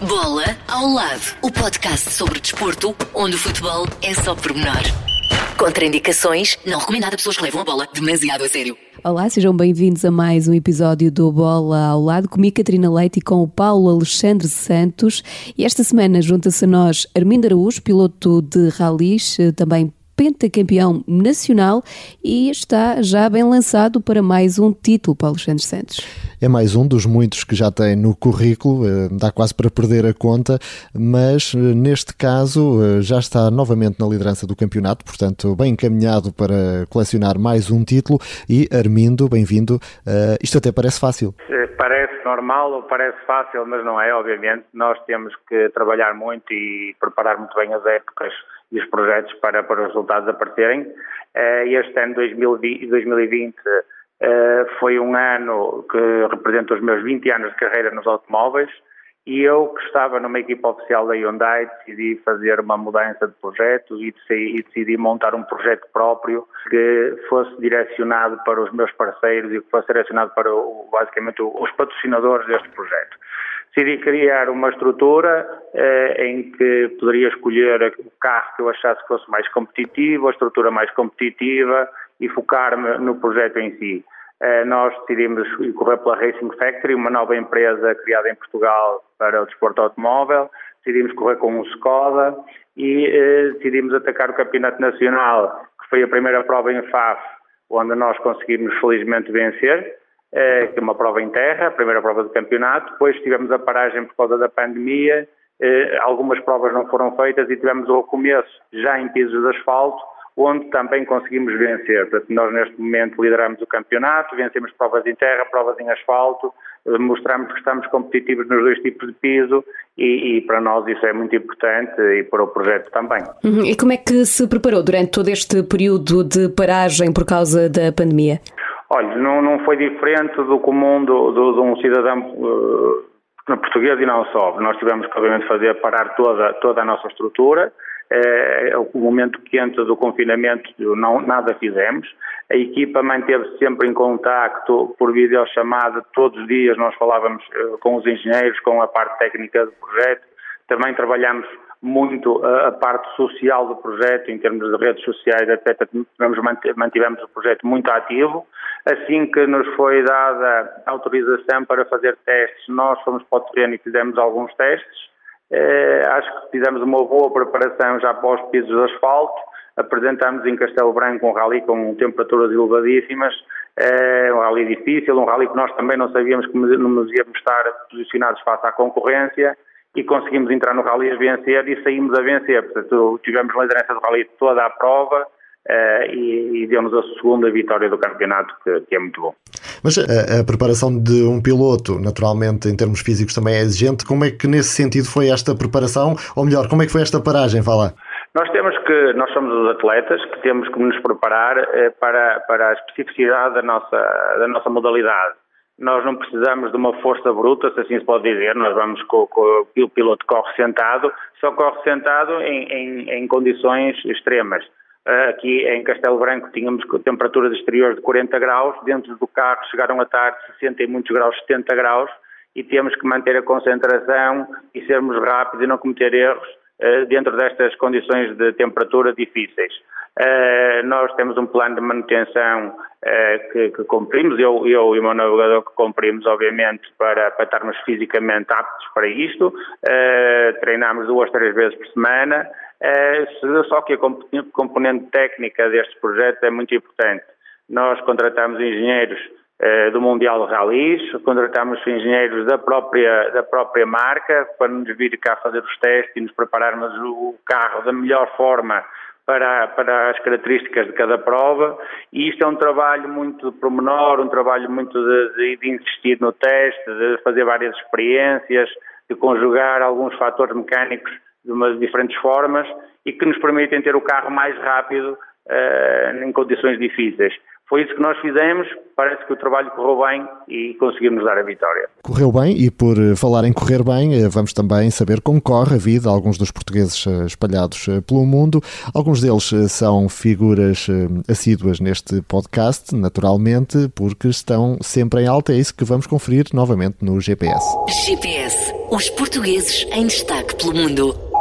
Bola ao lado, o podcast sobre desporto, onde o futebol é só pormenor. Contraindicações, não recomendado a pessoas que levam a bola demasiado a sério. Olá, sejam bem-vindos a mais um episódio do Bola ao Lado, comigo Catarina Leite e com o Paulo Alexandre Santos. E esta semana junta-se a nós Armindo Araújo, piloto de ralis, também pentacampeão nacional e está já bem lançado para mais um título para Alexandre Santos. É mais um dos muitos que já tem no currículo, eh, dá quase para perder a conta, mas eh, neste caso eh, já está novamente na liderança do campeonato, portanto, bem encaminhado para colecionar mais um título. E Armindo, bem-vindo. Isto até parece fácil. Parece normal ou parece fácil, mas não é, obviamente. Nós temos que trabalhar muito e preparar muito bem as épocas e os projetos para, para os resultados aparecerem. Eh, este ano 2020 eh, foi um ano que representa os meus 20 anos de carreira nos automóveis e eu, que estava numa equipa oficial da Hyundai, decidi fazer uma mudança de projeto e decidi montar um projeto próprio que fosse direcionado para os meus parceiros e que fosse direcionado para, basicamente, os patrocinadores deste projeto. Decidi criar uma estrutura eh, em que poderia escolher o carro que eu achasse que fosse mais competitivo, a estrutura mais competitiva e focar-me no projeto em si. Eh, nós decidimos correr pela Racing Factory, uma nova empresa criada em Portugal para o desporto automóvel. Decidimos correr com o Skoda e eh, decidimos atacar o Campeonato Nacional, que foi a primeira prova em FAF, onde nós conseguimos felizmente vencer. Eh, que é uma prova em terra, a primeira prova do campeonato, depois tivemos a paragem por causa da pandemia, eh, algumas provas não foram feitas e tivemos o começo já em pisos de asfalto, onde também conseguimos vencer. Portanto, nós neste momento lideramos o campeonato, vencemos provas em terra, provas em asfalto, mostramos que estamos competitivos nos dois tipos de piso e, e, para nós isso é muito importante e para o projeto também. Uhum. E como é que se preparou durante todo este período de paragem por causa da pandemia? Olha, não, não foi diferente do comum do, do, de um cidadão uh, português e não só. Nós tivemos que, obviamente, fazer parar toda, toda a nossa estrutura. É, o momento quente do confinamento não, nada fizemos. A equipa manteve-se sempre em contacto por videochamada, todos os dias nós falávamos uh, com os engenheiros, com a parte técnica do projeto. Também trabalhamos muito a, a, parte social do projeto, em termos de redes sociais, etc. Mantivemos o projeto muito ativo. Assim que nos foi dada autorização para fazer testes, nós fomos para o terreno e fizemos alguns testes. Eh, acho que fizemos uma boa preparação já para os pisos de asfalto. Apresentámos em Castelo Branco um rally com temperaturas elevadíssimas, eh, um rally difícil, um rally que nós também não sabíamos que nos íamos estar posicionados face à concorrência e conseguimos entrar no rally a vencer e saímos a vencer. Portanto, tivemos liderança do rally toda a prova uh, e, e deu-nos a segunda vitória do campeonato, que, que é muito bom. Mas a, a, preparação de um piloto, naturalmente, em termos físicos também é exigente. Como é que nesse sentido foi esta preparação? Ou melhor, como é que foi esta paragem? Fala. Nós temos que, nós somos os atletas que temos que nos preparar eh, para, para a especificidade da nossa, da nossa modalidade. Nós não precisamos de uma força bruta, se assim se pode dizer, nós vamos com, com o piloto corre sentado, só corre sentado em, em, em condições extremas. Uh, aqui em Castelo Branco tínhamos temperaturas exteriores de 40 graus, dentro do carro chegaram a estar 60 e muitos graus, 70 graus, e temos que manter a concentração e sermos rápidos e não cometer erros uh, dentro destas condições de temperatura difíceis. Uh, nós temos um plano de manutenção uh, que, que, cumprimos, eu, eu e o meu navegador que cumprimos, obviamente, para, para estarmos fisicamente aptos para isto. Uh, treinamos duas, três vezes por semana, só que a componente técnica deste projeto é muito importante. Nós contratamos engenheiros do Mundial de Rallys, contratamos engenheiros da própria, da própria marca para nos vir cá fazer os testes e nos prepararmos o carro da melhor forma para, para as características de cada prova e isto é um trabalho muito de promenor, um trabalho muito de, de, insistir no teste, de fazer várias experiências, de conjugar alguns fatores mecânicos de umas diferentes formas e que nos permitem ter o carro mais rápido uh, em condições difíceis. Foi isso que nós fizemos, parece que o trabalho correu bem e conseguimos dar a vitória. Correu bem e por eh, falar em correr bem, eh, vamos também saber como corre a vida alguns dos portugueses eh, espalhados pelo mundo. Alguns deles são figuras assíduas neste podcast, naturalmente, porque estão sempre em alta. É isso que vamos conferir novamente no GPS. GPS, os portugueses em destaque pelo mundo.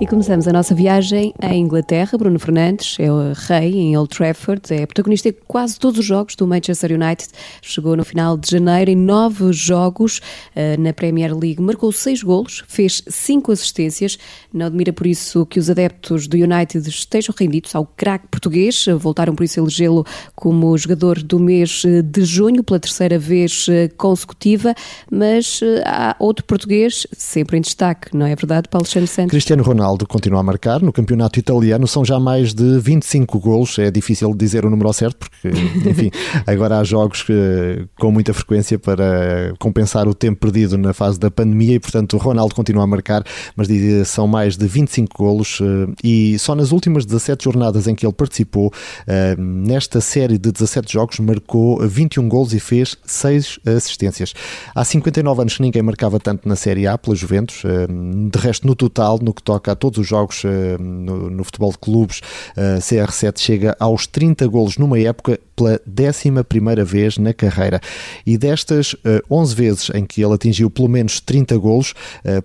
E começamos a nossa viagem em Inglaterra. Bruno Fernandes é o rei em Old Trafford, é protagonista de quase todos os jogos do Manchester United. Chegou no final de janeiro em nove jogos uh, na Premier League, marcou seis golos, fez cinco assistências. Não admira por isso que os adeptos do United estejam rendidos ao craque português. Voltaram por isso a elegê-lo como jogador do mês de junho, pela terceira vez eh, consecutiva. Mas há outro português sempre em destaque, não é verdade, Paulo Alexandre Santos? Cristiano Ronaldo Ronaldo continua a marcar. No campeonato italiano são já mais de 25 golos. É difícil dizer o número certo, porque, enfim, agora há jogos que, com muita frequência para compensar o tempo perdido na fase da pandemia e, portanto, o Ronaldo continua a marcar, mas são mais de 25 golos eh, e só nas últimas 17 jornadas em que ele participou, eh, nesta série de 17 jogos, marcou 21 golos e fez 6 assistências. Há 59 anos que ninguém marcava tanto na Série A pela Juventus, eh, de resto, no total, no que toca a todos os jogos uh, no, no, futebol de clubes, uh, CR7 chega aos 30 golos numa época pela 11 primeira vez na carreira. E destas uh, eh, 11 vezes em que ele atingiu pelo menos 30 golos,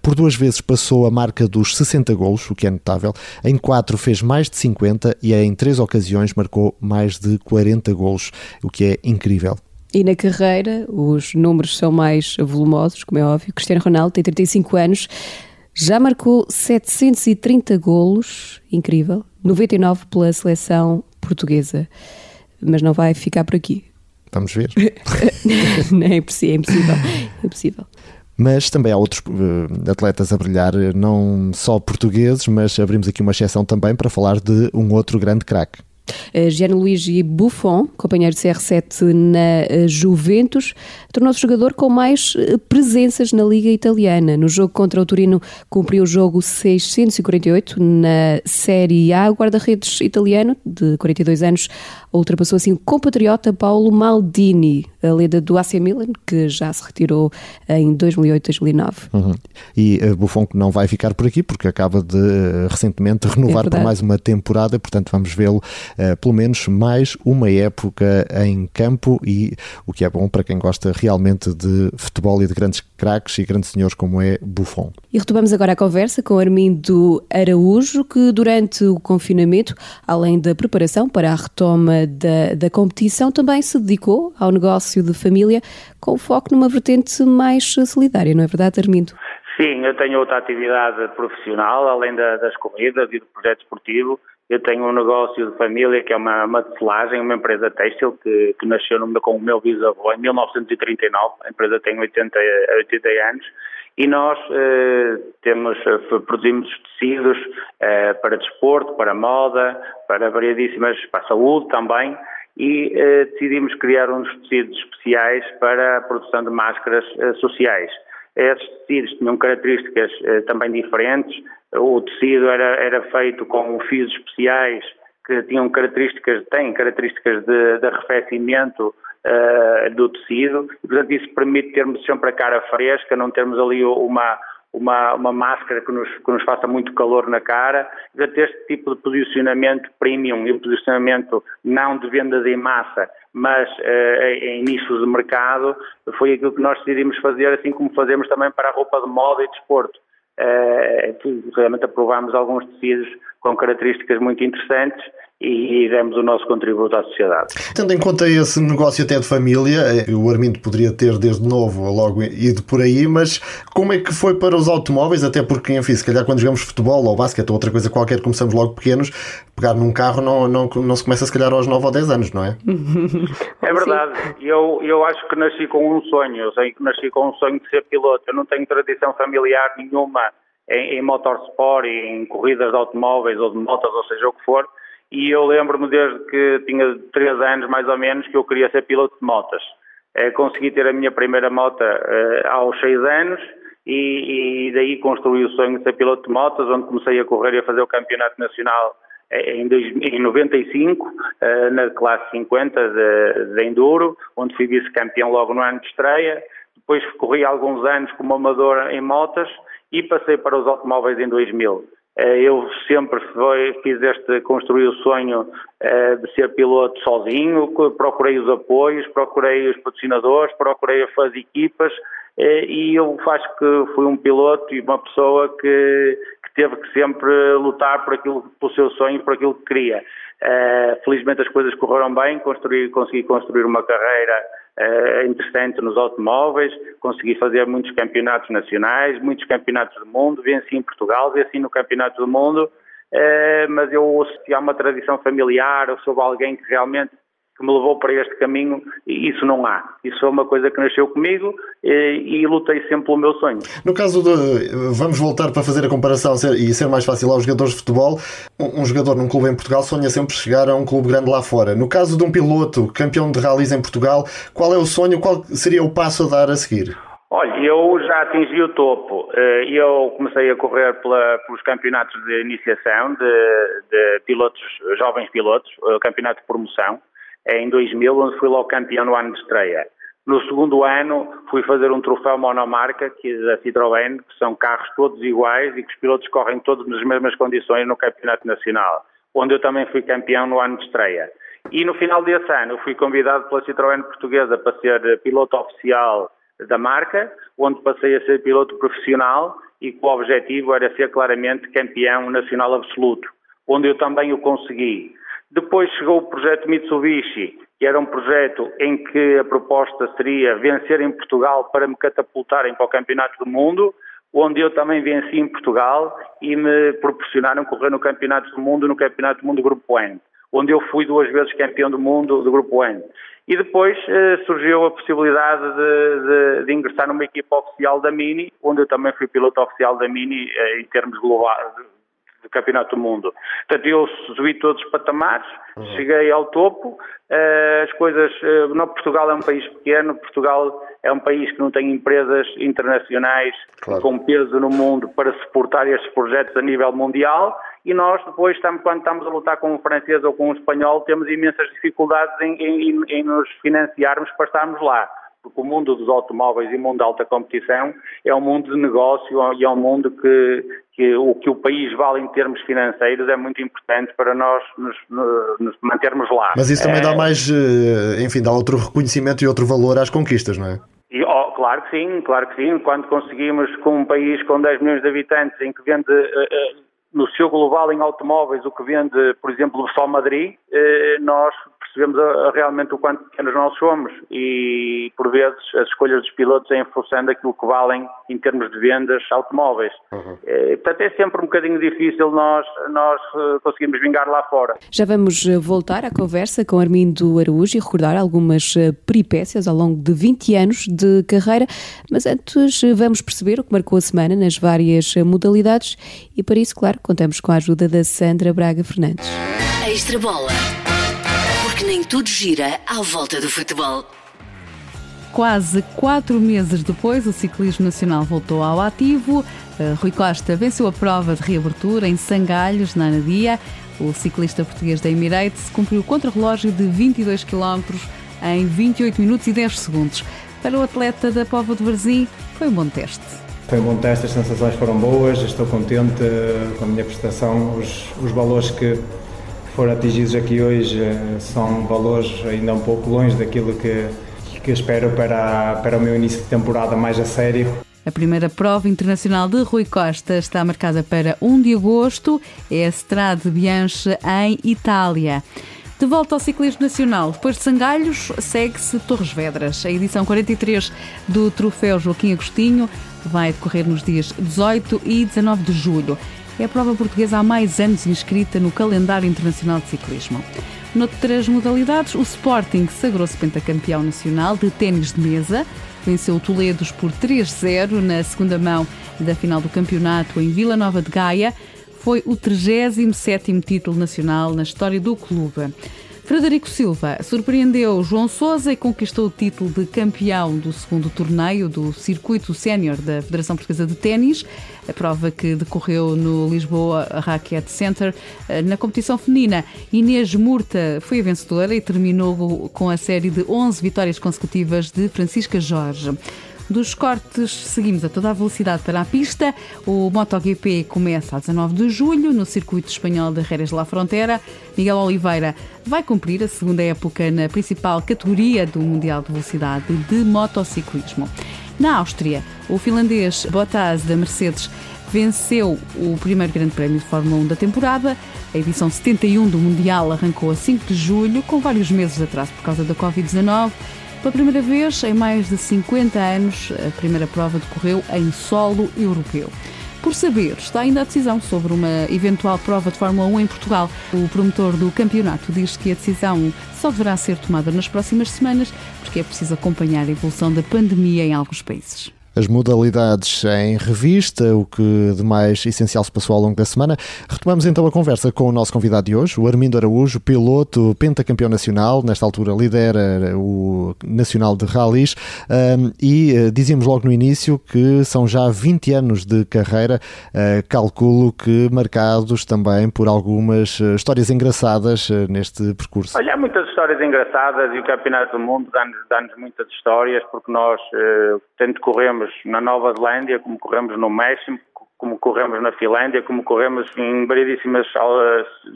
por duas vezes passou a marca dos 60 golos, o que é notável. Em quatro fez mais de 50 e em três ocasiões marcou mais de 40 golos, o que é incrível. E na carreira, os números são mais volumosos, como é óbvio. Cristiano Ronaldo tem 35 anos, já marcou 730 golos, incrível, 99 pela seleção portuguesa. Mas não vai ficar por aqui. Vamos ver. não, é impossível, é impossível. É impossível. Mas também há outros uh, atletas a brilhar, não só portugueses, mas abrimos aqui uma exceção também para falar de um outro grande craque. Uh, Gianluigi Buffon, companheiro de CR7 na uh, Juventus, tornou-se jogador com mais uh, presenças na Liga Italiana. No jogo contra o Turino, cumpriu o jogo 648 na Série A. O guarda-redes italiano, de 42 anos, ultrapassou assim o compatriota Paulo Maldini, a lenda do AC Milan, que já se retirou em 2008-2009. Uhum. E Buffon que não vai ficar por aqui, porque acaba de recentemente renovar é por mais uma temporada, portanto vamos vê-lo uh, pelo menos mais uma época em campo e o que é bom para quem gosta realmente de futebol e de grandes craques e grandes senhores como é Buffon. E retomamos agora a conversa com Armindo Araújo, que durante o confinamento, além da preparação para a retoma da, da competição, também se dedicou ao negócio de família com foco numa vertente mais solidária, não é verdade, Armindo? Sim, eu tenho outra atividade profissional, além da, das corridas e do projeto esportivo. Eu tenho um negócio de família que é uma, uma tecelagem, uma empresa têxtil que, que nasceu no, com o meu bisavô em 1939. A empresa tem 80, 80 anos e nós eh, temos, eh, produzimos tecidos eh, para desporto, para moda, para variadíssimas, para a saúde também e eh, decidimos criar uns tecidos especiais para a produção de máscaras eh, sociais. Esses tecidos tinham características eh, também diferentes. O tecido era, era feito com fios especiais que tinham características, têm características de, de arrefecimento uh, do tecido, e portanto isso permite termos sempre a cara fresca, não termos ali uma, uma, uma máscara que nos, que nos faça muito calor na cara, portanto este tipo de posicionamento premium e posicionamento não de vendas em massa, mas uh, em nichos de mercado, foi aquilo que nós decidimos fazer, assim como fazemos também para a roupa de moda e desporto. Uh, realmente aprovámos alguns tecidos com características muito interessantes e demos o nosso contributo à sociedade. Tendo em conta esse negócio até de família, eh, o Armindo poderia ter desde novo logo ido por aí, mas como é que foi para os automóveis? Até porque, enfim, se calhar quando jogamos futebol ou basquete ou outra coisa qualquer, começamos logo pequenos, pegar num carro não, não, não se começa se calhar aos 9 ou 10 anos, não é? É verdade. Eu, eu acho que nasci com um sonho. Eu sei que nasci com um sonho de ser piloto. Eu não tenho tradição familiar nenhuma em, em motorsport, em corridas de automóveis ou de motos, ou seja o que for e eu lembro-me desde que tinha 3 anos mais ou menos que eu queria ser piloto de motas. Eh, consegui ter a minha primeira moto eh, aos 6 anos e, e, daí construí o sonho de ser piloto de motas, onde comecei a correr e a fazer o campeonato nacional em, em 95, na classe 50 de, de Enduro, onde fui vice-campeão logo no ano de estreia. Depois corri alguns anos como amador em motas e passei para os automóveis em 2000. Eh, eu sempre fiz este, construir o sonho eh, de ser piloto sozinho, procurei os apoios, procurei os patrocinadores, procurei as equipas eh, e eu acho que fui um piloto e uma pessoa que, que teve que sempre lutar por aquilo, pelo seu sonho, por aquilo que queria. Felizmente as coisas correram bem, construí, consegui construir uma carreira uh, interessante nos automóveis, consegui fazer muitos campeonatos nacionais, muitos campeonatos do mundo, venci em Portugal, venci no Campeonato do Mundo, uh, mas eu, se há uma tradição familiar ou sobre alguém que realmente que me levou para este caminho, isso não há. Isso foi uma coisa que nasceu comigo e, e, lutei sempre pelo meu sonho. No caso de, vamos voltar para fazer a comparação e ser mais fácil aos jogadores de futebol, um, um, jogador num clube em Portugal sonha sempre chegar a um clube grande lá fora. No caso de um piloto campeão de rallies em Portugal, qual é o sonho, qual seria o passo a dar a seguir? Olha, eu já atingi o topo. Eh, eu comecei a correr pela, pelos campeonatos de iniciação de, de pilotos, jovens pilotos, o campeonato de promoção em 2000, onde fui logo campeão no ano de estreia. No segundo ano, fui fazer um troféu monomarca, que é da Citroën, que são carros todos iguais e que os pilotos correm todos nas mesmas condições no Campeonato Nacional, onde eu também fui campeão no ano de estreia. E no final desse ano, fui convidado pela Citroën portuguesa para ser piloto oficial da marca, onde passei a ser piloto profissional e que o objetivo era ser claramente campeão nacional absoluto, onde eu também o consegui. Depois chegou o projeto Mitsubishi, que era um projeto em que a proposta seria vencer em Portugal para me catapultarem para o Campeonato do Mundo, onde eu também venci em Portugal e me proporcionaram correr no Campeonato do Mundo, no Campeonato do Mundo Grupo N, onde eu fui duas vezes campeão do mundo do Grupo N. E depois eh, surgiu a possibilidade de, de, de, ingressar numa equipa oficial da Mini, onde eu também fui piloto oficial da Mini eh, em termos globais, do Campeonato do Mundo. Portanto, eu subi todos os patamares, uhum. cheguei ao topo, uh, as coisas, uh, não, Portugal é um país pequeno, Portugal é um país que não tem empresas internacionais claro. com peso no mundo para suportar estes projetos a nível mundial e nós depois, estamos, quando estamos a lutar com um francês ou com um espanhol, temos imensas dificuldades em, em, em nos financiarmos para estarmos lá porque o mundo dos automóveis e o mundo da alta competição é um mundo de negócio e é um mundo que, que o que o país vale em termos financeiros é muito importante para nós nos, nos mantermos lá. Mas isso também é... dá mais, eh, enfim, dá outro reconhecimento e outro valor às conquistas, não é? E, oh, claro que sim, claro que sim. Quando conseguimos, com um país com 10 milhões de habitantes, em que vende uh, uh, no seu global em automóveis o que vende, por exemplo, só Madrid, uh, nós percebemos a realmente o quanto pequenos nós somos e, por vezes, as escolhas dos pilotos é em função daquilo que valem em termos de vendas automóveis. Uhum. É, portanto, é sempre um bocadinho difícil nós, nós eh, conseguirmos vingar lá fora. Já vamos eh, voltar à conversa com Armindo Araújo e recordar algumas peripécias ao longo de 20 anos de carreira, mas antes vamos perceber o que marcou a semana nas várias modalidades e para isso, claro, contamos com a ajuda da Sandra Braga Fernandes. Extra bola porque nem tudo gira à volta do futebol. Quase quatro meses depois, o ciclismo nacional voltou ao ativo. Uh, Rui Costa venceu a prova de reabertura em Sangalhos, na Anadia. O ciclista português da Emirates cumpriu o contrarrelógio de 22 km em 28 minutos e 10 segundos. Para o atleta da Póvoa de Varzim, foi um bom teste. Foi um bom teste, as sensações foram boas, estou contente com a minha prestação, os, os valores que, foram atingidos aqui hoje eh, são valores ainda um pouco longe daquilo que, que espero para, para o meu início de temporada mais a sério. A primeira prova internacional de Rui Costa está marcada para 1 de agosto, é a Strade Bianche em Itália. De volta ao ciclismo nacional, depois de Sangalhos, segue-se Torres Vedras. A edição 43 do Troféu Joaquim Agostinho vai decorrer nos dias 18 e 19 de julho. É a prova portuguesa há mais anos inscrita no calendário internacional de ciclismo. Noutras modalidades, o Sporting sagrou-se pentacampeão nacional de ténis de mesa, venceu o Toledos por 3-0 na segunda mão da final do campeonato em Vila Nova de Gaia. Foi o 37º título nacional na história do clube. Frederico Silva surpreendeu João Sousa e conquistou o título de campeão do segundo torneio do Circuito Sénior da Federação Portuguesa de Ténis, a prova que decorreu no Lisboa Racket Center. Eh, na competição feminina, Inês Murta foi a vencedora e terminou com a série de 11 vitórias consecutivas de Francisca Jorge. Dos cortes, seguimos a toda a velocidade para a pista. O MotoGP começa a 19 de julho no circuito espanhol de Jerez de la Frontera. Miguel Oliveira vai cumprir a segunda época na principal categoria do Mundial de Velocidade de motociclismo. Na Áustria, o finlandês Bottas da Mercedes venceu o primeiro Grande Prémio de Fórmula 1 da temporada. A edição 71 do Mundial arrancou a 5 de julho, com vários meses de atraso por causa da Covid-19. Pela primeira vez em mais de 50 anos, a primeira prova decorreu em solo europeu. Por saber, está ainda a decisão sobre uma eventual prova de Fórmula 1 em Portugal. O promotor do campeonato diz que a decisão só deverá ser tomada nas próximas semanas, porque é preciso acompanhar a evolução da pandemia em alguns países as modalidades em revista, o que de mais essencial se passou ao longo da semana. Retomamos então a conversa com o nosso convidado de hoje, o Armindo Araújo, piloto pentacampeão nacional, nesta altura lidera o Nacional de Rallys, e eh, dizíamos logo no início que são já 20 anos de carreira, eh, calculo que marcados também por algumas eh, histórias engraçadas neste percurso. Olha, há muitas histórias engraçadas e o Campeonato do Mundo dá-nos dá muitas histórias, porque nós, tanto corremos corremos na Nova Zelândia, como corremos no México, como corremos na Finlândia, como corremos em variedíssimas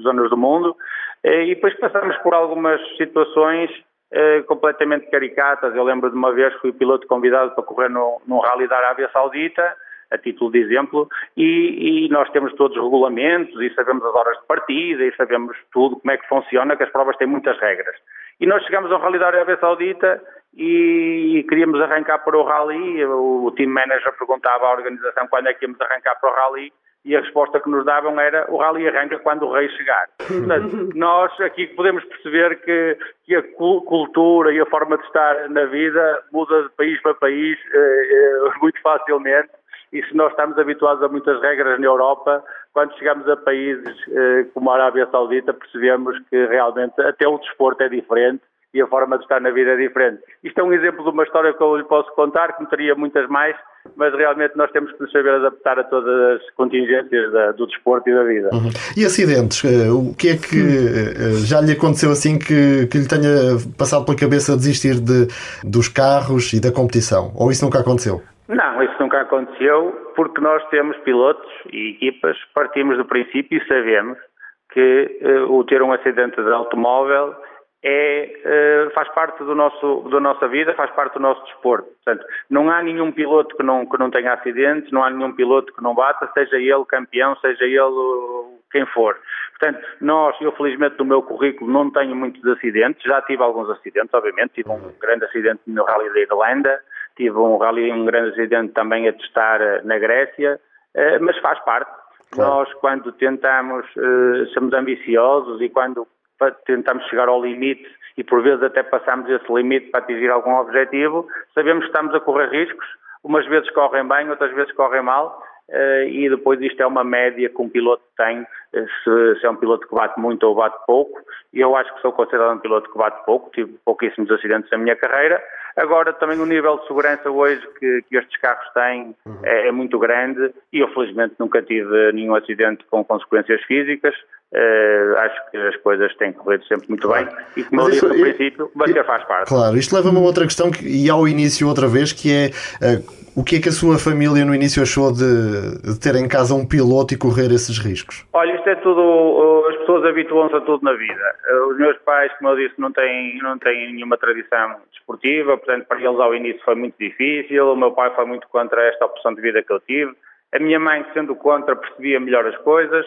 zonas do mundo, eh, e depois passamos por algumas situações eh, completamente caricatas. Eu lembro de uma vez que fui piloto convidado para correr no, num rally da Arábia Saudita, a título de exemplo, e, e, nós temos todos os regulamentos e sabemos as horas de partida e sabemos tudo, como é que funciona, que as provas têm muitas regras. E nós chegamos ao Rally da Arábia Saudita e queríamos arrancar para o Rally. O team manager perguntava à organização quando é que íamos arrancar para o Rally e a resposta que nos davam era o Rally arranca quando o rei chegar. Portanto, nós aqui podemos perceber que, que, a cultura e a forma de estar na vida muda de país para país eh, eh, muito facilmente e se nós estamos habituados a muitas regras na Europa, quando chegamos a países eh, como a Arábia Saudita, percebemos que realmente até o desporto é diferente e a forma de estar na vida é diferente. Isto é um exemplo de uma história que eu lhe posso contar, que me teria muitas mais, mas realmente nós temos que nos saber adaptar a todas as contingências da, do desporto e da vida. Uhum. E acidentes? Eh, o que é que eh, já lhe aconteceu assim que, que lhe tenha passado pela cabeça desistir de, dos carros e da competição? Ou isso nunca aconteceu? Não, isso nunca aconteceu porque nós temos pilotos e equipas, partimos do princípio e sabemos que o ter um acidente de automóvel é, uh, faz parte do nosso, da nossa vida, faz parte do nosso desporto. Portanto, não há nenhum piloto que não, que não tenha acidentes, não há nenhum piloto que não bata, seja ele campeão, seja ele quem for. Portanto, nós, eu felizmente no meu currículo não tenho muitos acidentes, já tive alguns acidentes, obviamente, tive um grande acidente no Rally da Irlanda, tive um rally, um grande acidente também a testar eh, na Grécia, eh, mas faz parte. Claro. Nós, quando tentamos, eh, somos ambiciosos e quando tentamos chegar ao limite e por vezes até passamos esse limite para atingir algum objetivo, sabemos que estamos a correr riscos, umas vezes correm bem, outras vezes correm mal, e depois isto é uma média que um piloto tem, se, se, é um piloto que bate muito ou bate pouco, e eu acho que sou considerado um piloto que bate pouco, tive pouquíssimos acidentes na minha carreira, Agora, também o nível de segurança hoje que, que estes carros têm uhum. é, é, muito grande. E eu, felizmente, nunca tive nenhum acidente com consequências físicas. Uh, acho que as coisas têm corrido sempre muito claro. bem e, como Mas eu disse no princípio, bater faz parte. Claro, isto leva-me a outra questão que, e ao início outra vez, que é uh, o que é que a sua família no início achou de, de, ter em casa um piloto e correr esses riscos? Olha, isto é tudo, as pessoas habituam-se a tudo na vida. Os meus pais, como eu disse, não têm, não têm nenhuma tradição desportiva, portanto, para eles ao início foi muito difícil. O meu pai foi muito contra esta opção de vida que eu tive. A minha mãe, sendo contra, percebia melhor as coisas,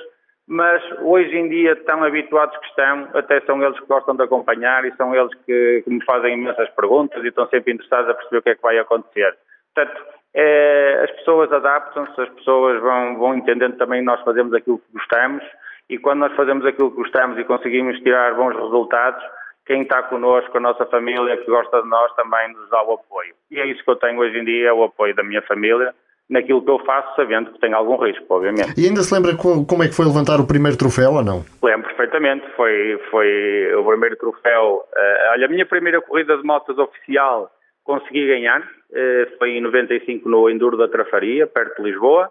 mas hoje em dia, tão habituados que estão, até são eles que gostam de acompanhar e são eles que, que me fazem imensas perguntas e estão sempre interessados a perceber o que é que vai acontecer. Portanto, é, as pessoas adaptam-se, as pessoas vão, vão entendendo também que nós fazemos aquilo que gostamos e quando nós fazemos aquilo que gostamos e conseguimos tirar bons resultados, quem está connosco, a nossa família que gosta de nós também nos dá o apoio. E é isso que eu tenho hoje em dia, é o apoio da minha família naquilo que eu faço, sabendo que tem algum risco, obviamente. E ainda se lembra como é que foi levantar o primeiro troféu ou não? Lembro perfeitamente, foi, foi o primeiro troféu. Uh, olha, a minha primeira corrida de motos oficial consegui ganhar, uh, foi em 95 no Enduro da Trafaria, perto de Lisboa,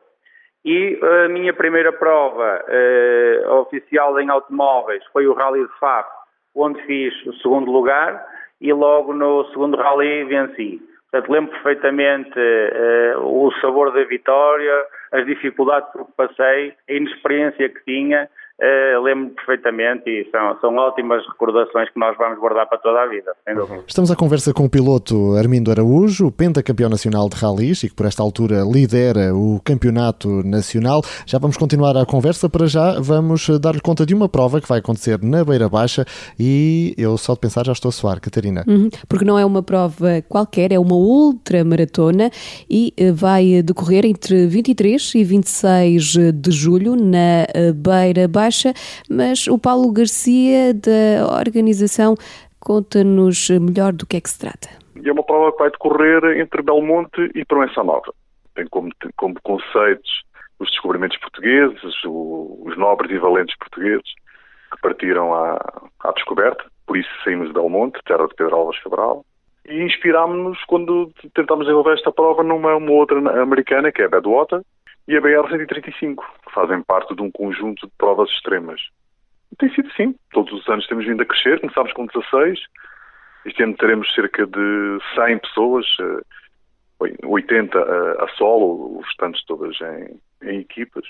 e a minha primeira prova uh, oficial em automóveis foi o Rally de Faf, onde fiz o segundo lugar, e logo no segundo rally venci. Portanto, lembro perfeitamente uh, o sabor da vitória, as dificuldades que passei, a inexperiência que tinha Uh, lembro perfeitamente e são, são ótimas recordações que nós vamos guardar para toda a vida. Uhum. Estamos à conversa com o piloto Armindo Araújo, pentacampeão nacional de ralis e que por esta altura lidera o campeonato nacional. Já vamos continuar a conversa, para já vamos dar-lhe conta de uma prova que vai acontecer na Beira Baixa e eu só de pensar já estou a suar, Catarina. Uhum, porque não é uma prova qualquer, é uma ultramaratona e eh, vai decorrer entre 23 e 26 de julho na eh, Beira Baixa Baixa, mas o Paulo Garcia, da organização, conta-nos melhor do que é que se trata. É uma prova que vai decorrer entre Belmonte e Proença Nova. Tem como, como conceitos os descobrimentos portugueses, os nobres e valentes portugueses que partiram à, à descoberta, por isso saímos de Belmonte, terra de Pedro Alves Cabral, e inspirámos-nos quando tentámos desenvolver esta prova numa outra americana, que é a Badwater, e a BR-135, que fazem parte de um conjunto de provas extremas. E tem sido assim. Todos os anos temos vindo a crescer. Começámos com 16. Este ano teremos cerca de 100 pessoas, 80 eh, a, solo, os restantes todas em, em equipas.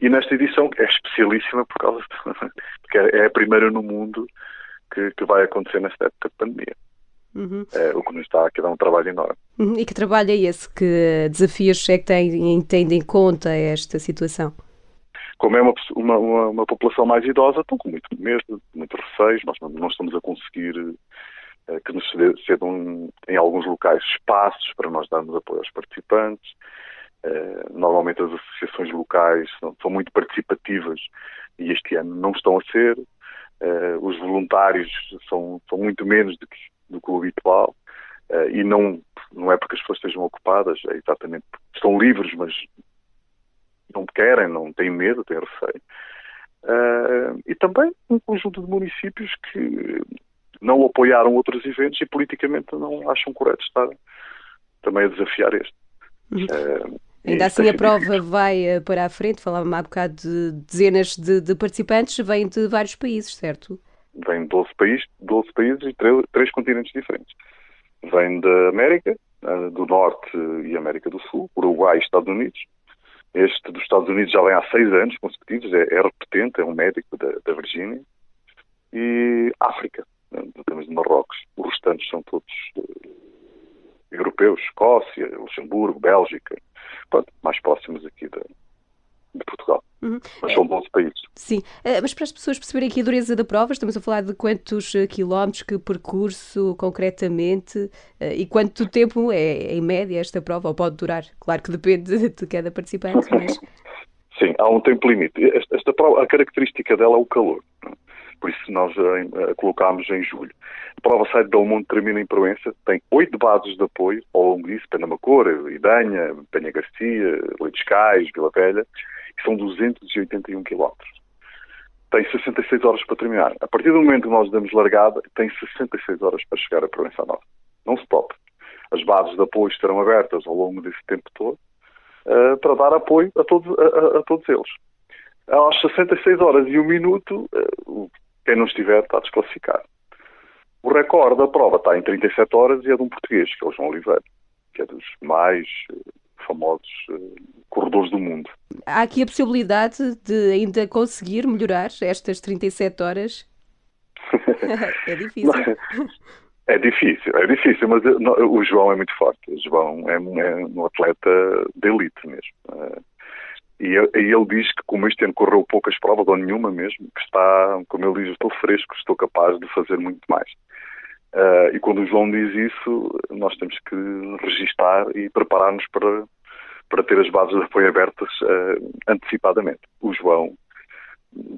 E nesta edição é especialíssima por causa de, porque é a primeira no mundo que, que vai acontecer nesta época de pandemia. Uhum. É, o que nos está aqui a dar um trabalho enorme. Uhum. E que trabalho é esse? Que desafios é que tem, tem em conta esta situação? Como é uma, uma, uma, uma, população mais idosa, estão com muito medo, muito receios, nós não, não estamos a conseguir uh, que nos cedam em alguns locais espaços para nós darmos apoio aos participantes. Uh, normalmente as associações locais são, são, muito participativas e este ano não estão a ser. Uh, os voluntários são, são muito menos do que, do que o habitual. Uh, e não, não é porque as pessoas estejam ocupadas, é exatamente porque estão livres, mas não querem, não têm medo, têm receio. Uh, e também um conjunto de municípios que não apoiaram outros eventos e politicamente não acham correto estar também a desafiar este. Uh, Ainda assim a prova vai para a frente, falava-me há bocado de dezenas de, de participantes, vêm de vários países, certo? Vem de 12 países, 12 países e 3, 3 continentes diferentes. Vem da América, eh, do Norte e América do Sul, Uruguai e Estados Unidos. Este dos Estados Unidos já vem há seis anos consecutivos, é, é repetente, é um médico da, da Virgínia. E África, né, temos de Marrocos. Os restantes são todos uh, europeus, Escócia, Luxemburgo, Bélgica, pronto, mais próximos aqui da, de Portugal. Uhum. Mas são 12 países. Sim, uh, mas para as pessoas perceberem aqui a dureza da prova, estamos a falar de quantos uh, quilómetros, que percurso concretamente uh, e quanto tempo é, em média, esta prova, ou pode durar? Claro que depende de cada participante, mas... Sim, há um tempo limite. Esta, esta, prova, a característica dela é o calor. É? Por isso nós a, colocámos em julho. A prova sai de Belmonte, termina em Proença, tem oito bases de apoio ao longo disso, Penamacor, Idanha, Penha Garcia, Leites Cais, Vila Velha, são 281 quilómetros. Tem 66 horas para terminar. A partir do momento que nós damos largada, tem 66 horas para chegar a Provença Nova. Não stop. As bases de apoio estarão abertas ao longo desse tempo todo uh, para dar apoio a todos, a, a, a todos eles. Às 66 horas e um minuto, uh, quem não estiver está desclassificado. O recorde da prova está em 37 horas e é de um português, que é o João Oliveira, que é dos mais uh, famosos corredores do mundo. Há aqui a possibilidade de ainda conseguir melhorar estas 37 horas? é difícil. É difícil, é difícil, mas o João é muito forte. O João é, é um atleta de elite mesmo. Eh, e ele diz que, como este ano correu poucas provas, ou nenhuma mesmo, que está, como ele diz, estou fresco, estou capaz de fazer muito mais. Uh, e quando o João diz isso, nós temos que registar e preparar-nos para, para ter as bases de apoio abertas uh, antecipadamente. O João,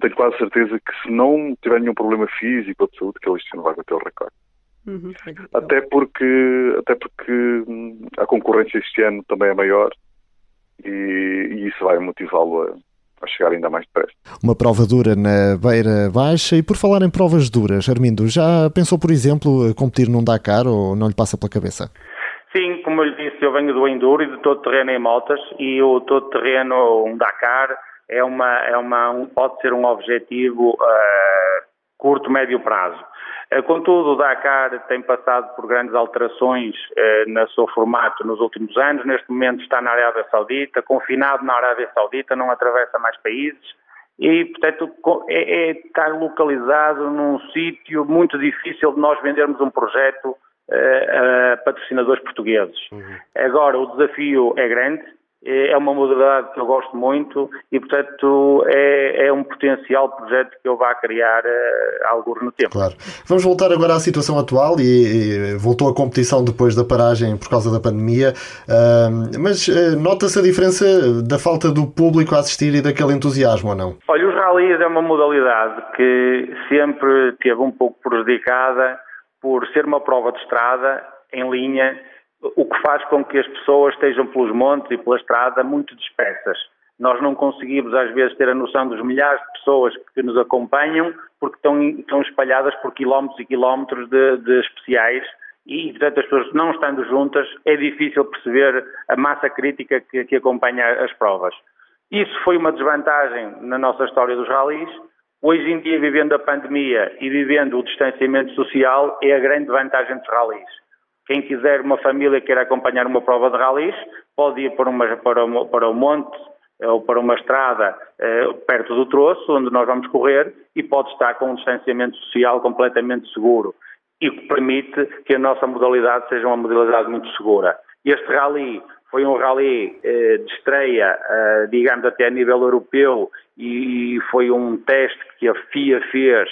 tenho quase certeza que se não tiver nenhum problema físico ou de saúde, que ele este ano vai bater o recorde. Uhum. Até porque, até porque hum, a concorrência este ano também é maior e, e isso vai motivá-lo a, a chegar ainda mais depressa. Uma prova dura na beira baixa e por falar em provas duras, Armindo, já pensou, por exemplo, competir num Dakar ou não lhe passa pela cabeça? Sim, como eu lhe disse, eu venho do Enduro e de todo terreno em motas e o todo terreno, um Dakar, é uma, é uma, um, pode ser um objetivo uh, curto, médio prazo. Uh, contudo, o Dakar tem passado por grandes alterações uh, no seu formato nos últimos anos. Neste momento está na Arábia Saudita, confinado na Arábia Saudita, não atravessa mais países e, portanto, é, é, está localizado num sítio muito difícil de nós vendermos um projeto a patrocinadores portugueses. Uhum. Agora, o desafio é grande, é uma modalidade que eu gosto muito e, portanto, é, é um potencial projeto que eu vá criar uh, alguns no tempo. Claro. Vamos voltar agora à situação atual e, e voltou a competição depois da paragem por causa da pandemia, uh, mas uh, nota-se a diferença da falta do público a assistir e daquele entusiasmo ou não? Olha, os rallies é uma modalidade que sempre teve um pouco prejudicada por ser uma prova de estrada em linha, o que faz com que as pessoas estejam pelos montes e pela estrada muito dispersas. Nós não conseguimos, às vezes, ter a noção dos milhares de pessoas que nos acompanham, porque estão, estão espalhadas por quilómetros e quilómetros de, de especiais e, portanto, as pessoas não estando juntas, é difícil perceber a massa crítica que, que acompanha as provas. Isso foi uma desvantagem na nossa história dos ralis, Hoje em dia, vivendo a pandemia e vivendo o distanciamento social, é a grande vantagem dos ralis. Quem quiser uma família queira acompanhar uma prova de ralis, pode ir para, uma, para, uma, para o monte ou para uma estrada eh, perto do troço, onde nós vamos correr, e pode estar com um distanciamento social completamente seguro. E que permite que a nossa modalidade seja uma modalidade muito segura. Este rally foi um rally eh, de estreia, eh, digamos, até a nível europeu e, foi um teste que a FIA fez,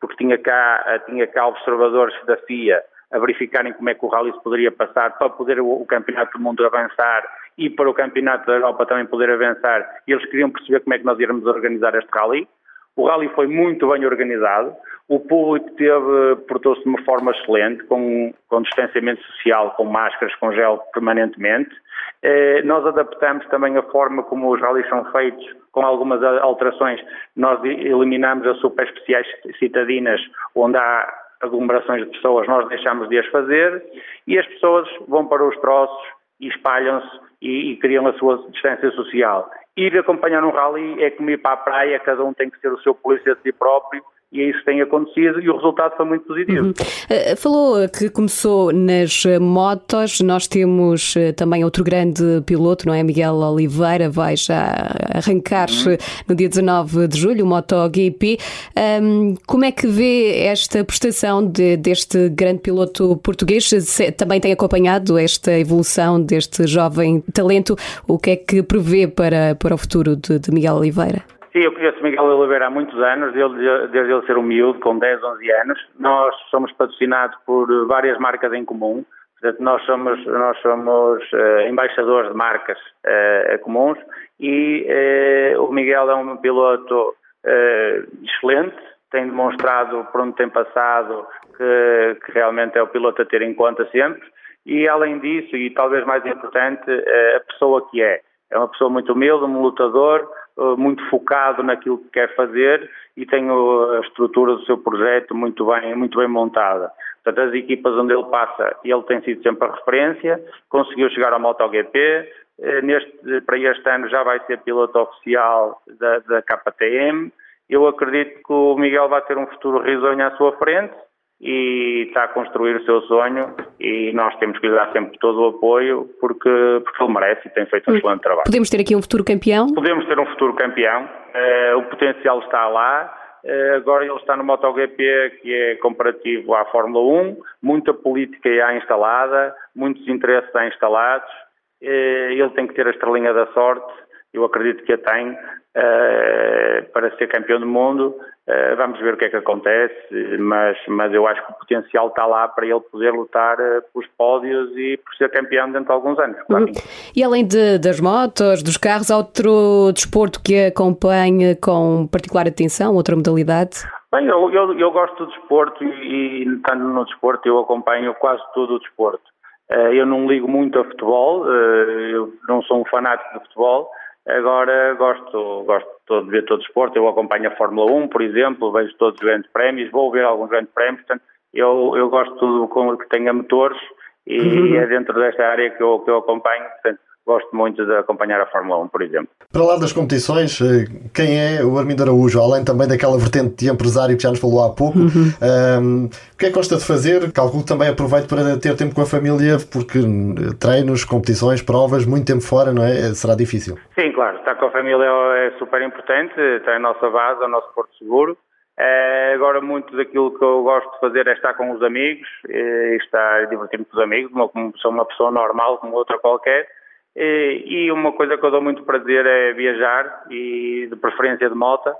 porque tinha cá, eh, tinha cá observadores da FIA a verificarem como é que o rally se poderia passar para poder o, o Campeonato do Mundo avançar e para o Campeonato da Europa também poder avançar. Eles queriam perceber como é que nós íamos organizar este rally. O rally foi muito bem organizado. O público teve, portou-se de uma forma excelente, com, com distanciamento social, com máscaras, com gel permanentemente. Eh, nós adaptamos também a forma como os rallies são feitos, com algumas alterações. Nós eliminamos as super especiais citadinas, onde há aglomerações de pessoas, nós deixamos de as fazer e as pessoas vão para os troços e espalham-se e, e, criam a sua distância social. Ir acompanhar um rally é como ir para a praia, cada um tem que ser o seu polícia de si próprio e é isso que tem acontecido e o resultado foi muito positivo. Uhum. Uh, falou que começou nas motos, nós temos uh, também outro grande piloto, não é? Miguel Oliveira, vai já arrancar uhum. no dia 19 de julho, o MotoGP. Um, como é que vê esta prestação de, deste grande piloto português? Se, também tem acompanhado esta evolução deste jovem talento. O que é que prevê para, para o futuro de, de Miguel Oliveira? Sim, eu conheço Miguel Oliveira há muitos anos, desde, ele ser um miúdo, com 10, 11 anos. Nós somos patrocinados por várias marcas em comum. Portanto, nós somos, nós somos uh, embaixadores de marcas uh, comuns e uh, o Miguel é um piloto excelente, tem demonstrado por onde tem passado que, que, realmente é o piloto a ter em conta sempre e além disso, e talvez mais importante, a pessoa que é. É uma pessoa muito humilde, um lutador, muito focado naquilo que quer fazer e tem a estrutura do seu projeto muito bem, muito bem montada. Portanto, as equipas onde ele passa, ele tem sido sempre a referência, conseguiu chegar ao MotoGP, eh, neste, para este ano já vai ser piloto oficial da, da KTM. Eu acredito que o Miguel vai ter um futuro risonho à sua frente e está a construir o seu sonho e nós temos que lhe dar sempre todo o apoio porque, porque ele merece e tem feito um excelente trabalho. Podemos ter aqui um futuro campeão? Podemos ter um futuro campeão, uh, o potencial está lá, uh, agora ele está no MotoGP que é comparativo à Fórmula 1, muita política já instalada, muitos interesses já instalados, uh, ele tem que ter a estrelinha da sorte, eu acredito que a tem, para ser campeão do mundo, eh, vamos ver o que é que acontece, mas, mas eu acho que o potencial está lá para ele poder lutar uh, pelos pódios e por ser campeão dentro de alguns anos. Claro. Uhum. E além de, das motos, dos carros, há outro desporto que acompanha com particular atenção, outra modalidade? Bem, eu, eu, eu gosto do desporto e, e estando no desporto eu acompanho quase todo o desporto. eu não ligo muito a futebol, eu não sou um fanático de futebol, agora gosto, gosto de ver todo o desporto, eu acompanho a Fórmula 1, por exemplo, vejo todos os grandes prémios, vou ver alguns grandes prémios, portanto, eu, eu gosto de tudo que tenha motores e uhum. é dentro desta área que eu, que eu acompanho, portanto, gosto muito de acompanhar a Fórmula 1, por exemplo. Para lá das competições, eh, quem é o Armindo Araújo, além também daquela vertente de empresário que já nos falou há pouco, uhum. um, o que é que gosta de fazer? Calculo que também aproveito para ter tempo com a família, porque treinos, competições, provas, muito tempo fora, não é? Será difícil. Sim, claro, estar com a família é super importante, está a nossa base, o nosso porto seguro. É, agora, muito daquilo que eu gosto de fazer é estar com os amigos, e estar divertindo com os amigos, como sou uma pessoa normal, como outra qualquer. E uma coisa que eu dou muito prazer é viajar, e de preferência de moto,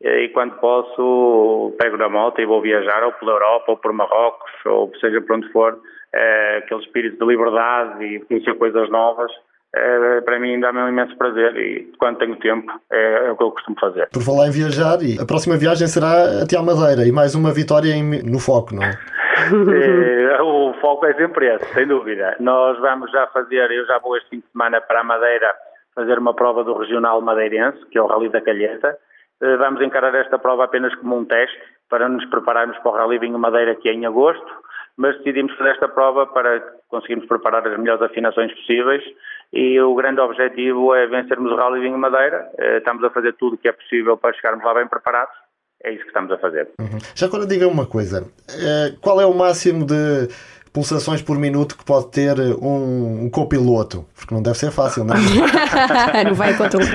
e quando posso pego na moto e vou viajar ou pela Europa ou por Marrocos ou seja por onde for, é, aquele espírito de liberdade e conhecer coisas novas é, para mim dá-me um imenso prazer e quando tenho tempo é, é, o que eu costumo fazer. Por falar em viajar, a próxima viagem será até à Madeira e mais uma vitória em, no foco, não é? É, o foco é sempre esse, sem dúvida. Nós vamos já fazer, eu já vou este fim de semana para a Madeira fazer uma prova do Regional Madeirense, que é o Rally da Calheta. Eh, vamos encarar esta prova apenas como um teste para nos prepararmos para o Rally Vinho Madeira, que é em agosto, mas decidimos fazer esta prova para conseguirmos preparar as melhores afinações possíveis e o grande objetivo é vencermos o Rally Vinho Madeira. Eh, estamos a fazer tudo o que é possível para chegarmos lá bem preparados é isso que estamos a fazer. Uhum. Já agora diga uma coisa: eh, qual é o máximo de pulsações por minuto que pode ter um, um copiloto? Porque não deve ser fácil, não é? não vai controlar.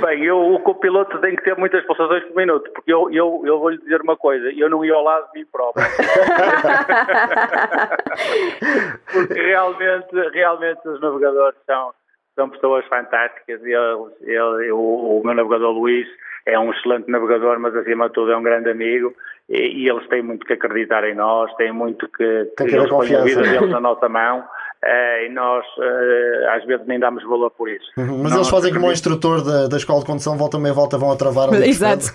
Bem, eu, o copiloto tem que ter muitas pulsações por minuto, porque eu, eu, eu vou lhe dizer uma coisa: eu não ia ao lado de mim próprio. porque realmente, realmente os navegadores são, são pessoas fantásticas e ele, o, o meu navegador Luís é um excelente navegador, mas acima de tudo é um grande amigo e, e eles têm muito que acreditar em nós, têm muito que, que, que eles põem a vida deles na nossa mão uh, e nós uh, às vezes nem damos valor por isso. Uhum, mas nós eles fazem como o instrutor da, da escola de condução, volta meia volta, vão a travar ali. Exato.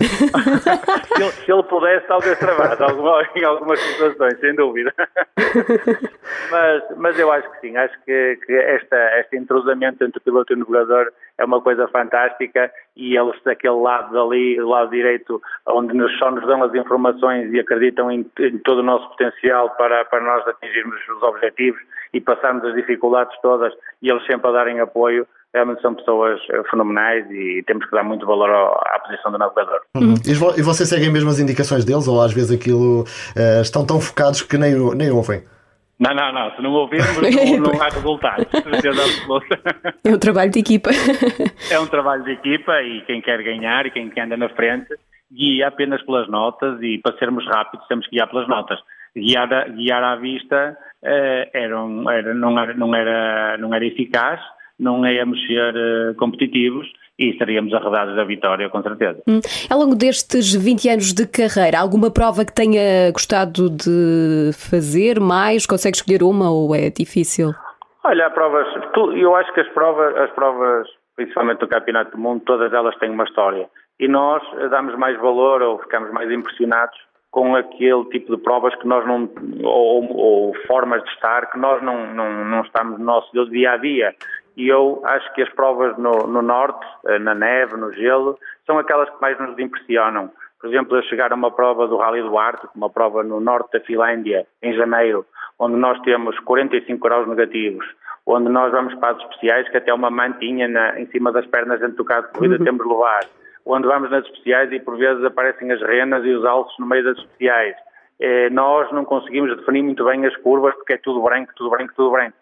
se, ele, se, ele, pudesse, talvez travasse alguma, em algumas situações, sem dúvida. mas, mas eu acho que sim, acho que, que esta, este entrosamento entre o piloto e o navegador é uma coisa fantástica e eles daquele lado dali, o lado direito, onde nos, só nos dão as informações e acreditam em, em todo o nosso potencial para, para nós atingirmos os objetivos e passarmos as dificuldades todas e eles sempre a darem apoio, realmente são pessoas eh, fenomenais e temos que dar muito valor à posição do navegador. Uhum. E vocês seguem mesmo as indicações deles ou às vezes aquilo uh, estão tão focados que nem, nem ouvem? Não, não, não. Se não ouvirmos, não, não há resultados. É um trabalho de equipa. É um trabalho de equipa e quem quer ganhar e quem anda na frente guia apenas pelas notas e para sermos rápidos temos que guiar pelas notas. Guiar, guiar à vista eh, era, um, era, não, era, não, era, não era eficaz, não íamos ser uh, competitivos e estaríamos arredados da vitória, com certeza. Hum. Ao longo destes 20 anos de carreira, alguma prova que tenha gostado de fazer mais? Consegue escolher uma ou é difícil? Olha, provas, eu acho que as provas, as provas, principalmente do Campeonato do Mundo, todas elas têm uma história. E nós damos mais valor ou ficamos mais impressionados com aquele tipo de provas que nós não, ou, ou formas de estar que nós não, não, não estamos no nosso dia a dia e eu acho que as provas no, no, norte, eh, na neve, no gelo, são aquelas que mais nos impressionam. Por exemplo, eu chegar a uma prova do Rally do Ártico, uma prova no norte da Finlândia, em janeiro, onde nós temos 45 graus negativos, onde nós vamos para as especiais, que até uma mantinha na, em cima das pernas dentro do carro de corrida uhum. temos de levar, onde vamos nas especiais e por vezes aparecem as renas e os alços no meio das especiais. Eh, nós não conseguimos definir muito bem as curvas porque é tudo branco, tudo branco, tudo branco.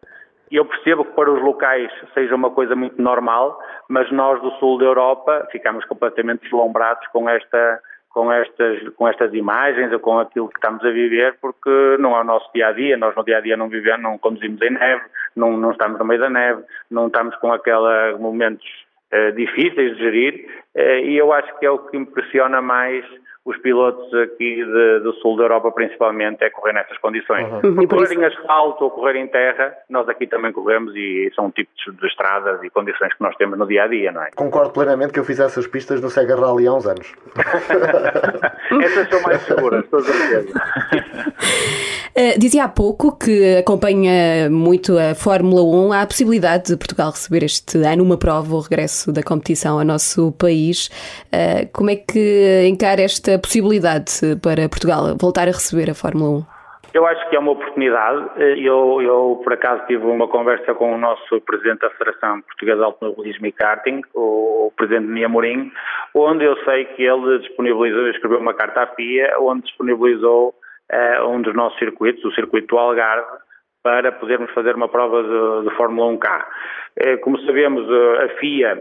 Eu percebo que para os locais seja uma coisa muito normal, mas nós do sul da Europa ficamos completamente deslumbrados com esta com estas, com estas imagens ou com aquilo que estamos a viver, porque não é o nosso dia a dia. Nós no dia a dia não vivemos, não conduzimos em neve, não, não estamos no meio da neve, não estamos com aqueles momentos difíceis de gerir, uh, e eu acho que é o que impressiona mais os pilotos aqui de, do sul da Europa principalmente é correr nessas condições. Uhum. Correr em asfalto ou correr em terra, nós aqui também corremos e são tipos de estradas e condições que nós temos no dia a dia, não é? Concordo plenamente que eu fiz essas pistas no Sega Rally há uns anos. Essas são mais seguras, estou a certeza. Uh, dizia há pouco que acompanha muito a Fórmula 1. Há a possibilidade de Portugal receber este ano uma prova, o regresso da competição ao nosso país. Uh, como é que encara esta possibilidade para Portugal voltar a receber a Fórmula 1? Eu acho que é uma oportunidade. Eu, eu, por acaso, tive uma conversa com o nosso presidente da Federação Portuguesa de Automobilismo e Karting, o presidente Nia onde eu sei que ele disponibilizou, escreveu uma carta à FIA, onde disponibilizou uh, um dos nossos circuitos, o circuito do Algarve, para podermos fazer uma prova de, de Fórmula 1K. Uh, eh, como sabemos, uh, a FIA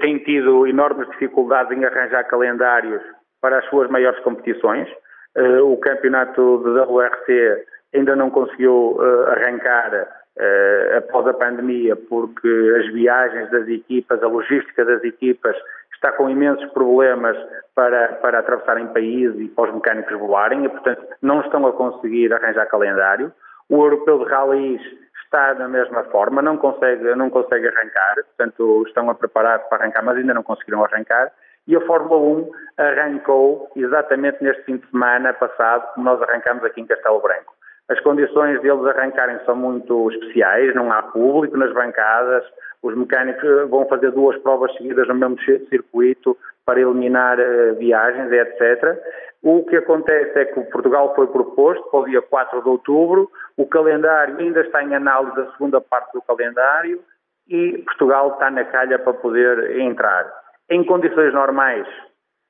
tem tido enormes dificuldades em arranjar calendários para as suas maiores competições. Uh, o campeonato de WRC ainda não conseguiu uh, arrancar uh, após a pandemia porque as viagens das equipas, a logística das equipas está com imensos problemas para, para atravessarem países e para os mecânicos voarem e, portanto, não estão a conseguir arranjar calendário. O europeu de rallies está da mesma forma, não consegue, não consegue arrancar, portanto, estão a preparar para arrancar, mas ainda não conseguiram arrancar e a Fórmula 1 arrancou exatamente neste fim de semana passado, como nós arrancamos aqui em Castelo Branco. As condições deles arrancarem são muito especiais, não há público nas bancadas, os mecânicos eh, vão fazer duas provas seguidas no mesmo circuito para eliminar uh, viagens, etc. O que acontece é que Portugal foi proposto para o dia 4 de outubro, o calendário ainda está em análise da segunda parte do calendário e Portugal está na calha para poder entrar. Em condições normais,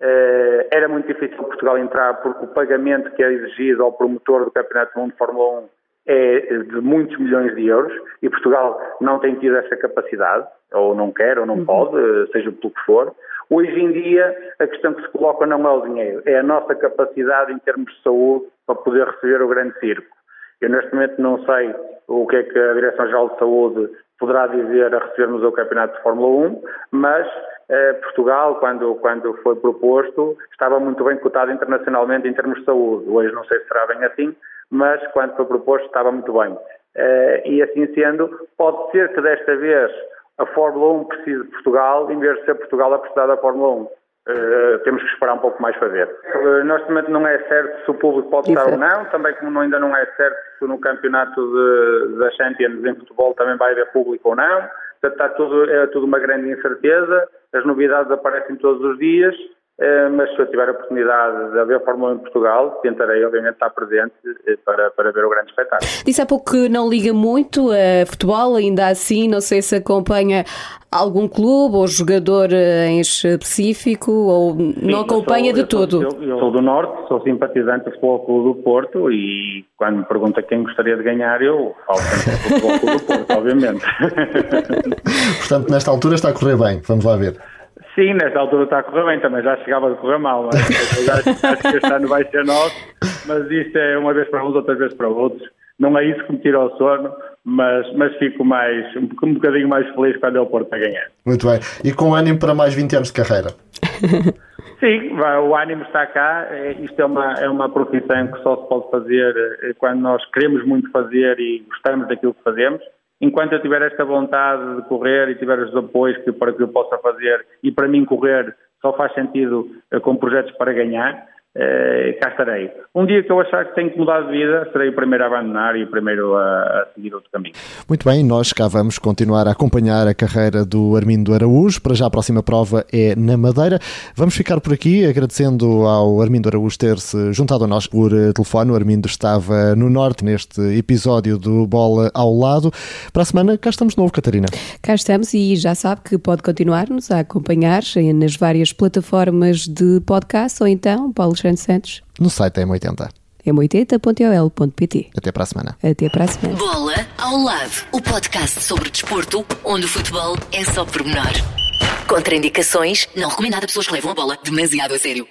eh, era muito difícil Portugal entrar porque o pagamento que é exigido ao promotor do Campeonato do Mundo de Fórmula 1 é de muitos milhões de euros e Portugal não tem tido essa capacidade, ou não quer, ou não uhum. pode, seja pelo que for. Hoje em dia, a questão que se coloca não é o dinheiro, é a nossa capacidade em termos de saúde para poder receber o grande circo. Eu, neste momento, não sei o que é que a Direção-Geral de Saúde poderá dizer a recebermos o Campeonato de Fórmula 1, mas eh, Portugal, quando, quando foi proposto, estava muito bem cotado internacionalmente em termos de saúde. Hoje não sei se será bem assim, mas quando foi proposto estava muito bem. Eh, e assim sendo, pode ser que desta vez a Fórmula 1 precise de Portugal em vez de ser Portugal a precisar da Fórmula 1. Uh, temos que esperar um pouco mais para ver. Uh, neste momento não é certo se o público pode estar ou não, também como ainda não é certo se no campeonato de, da Champions em futebol também vai haver público ou não. Portanto, está tudo, é tudo uma grande incerteza, as novidades aparecem todos os dias eh, mas se eu tiver a oportunidade de haver Fórmula 1 em Portugal, tentarei obviamente estar presente eh, para, para ver o grande espetáculo. Disse há pouco que não liga muito a futebol, ainda assim, não sei se acompanha algum clube ou jogador eh, em específico ou Sim, não acompanha sou, de todo? Eu, eu, sou do Norte, sou simpatizante do Futebol Clube do Porto e quando me pergunta quem gostaria de ganhar, eu falo sempre do Futebol Clube do Porto, obviamente. Portanto, nesta altura está a correr bem, vamos lá ver. Sim, nesta altura está a correr bem, também já chegava a correr mal, mas acho, acho que este ano vai ser nosso, mas isto é uma vez para uns, outras vezes para outros. Não é isso que me tira o sono, mas, mas fico mais, um, um bocadinho mais feliz quando é o Porto a ganhar. Muito bem. E com ânimo para mais 20 anos de carreira? Sim, o ânimo está cá. É, isto é uma, é uma profissão que só se pode fazer eh, quando nós queremos muito fazer e gostamos daquilo que fazemos enquanto eu tiver esta vontade de correr e tiver os apoios que, para que eu possa fazer, e para mim correr só faz sentido uh, com projetos para ganhar, uh, cá estarei. Um dia que eu achar que tenho que mudar de vida, serei o primeiro a abandonar e o primeiro a, a, seguir outro caminho. Muito bem, nós cá vamos continuar a acompanhar a carreira do Armindo Araújo. Para já a próxima prova é na Madeira. Vamos ficar por aqui, agradecendo ao Armindo Araújo ter-se juntado a nós por eh, telefone. O Armindo estava no Norte neste episódio do Bola ao Lado. Para a semana, cá estamos de novo, Catarina. Cá estamos e já sabe que pode continuar-nos a acompanhar nas várias plataformas de podcast ou então, Paulo Alexandre Santos, no site M80 m80.ol.pt. Até para a semana. Até para a semana. Bola ao lado, o podcast sobre desporto, onde o futebol é só pormenor. Contraindicações, não recomendado a pessoas que levam a bola demasiado a sério.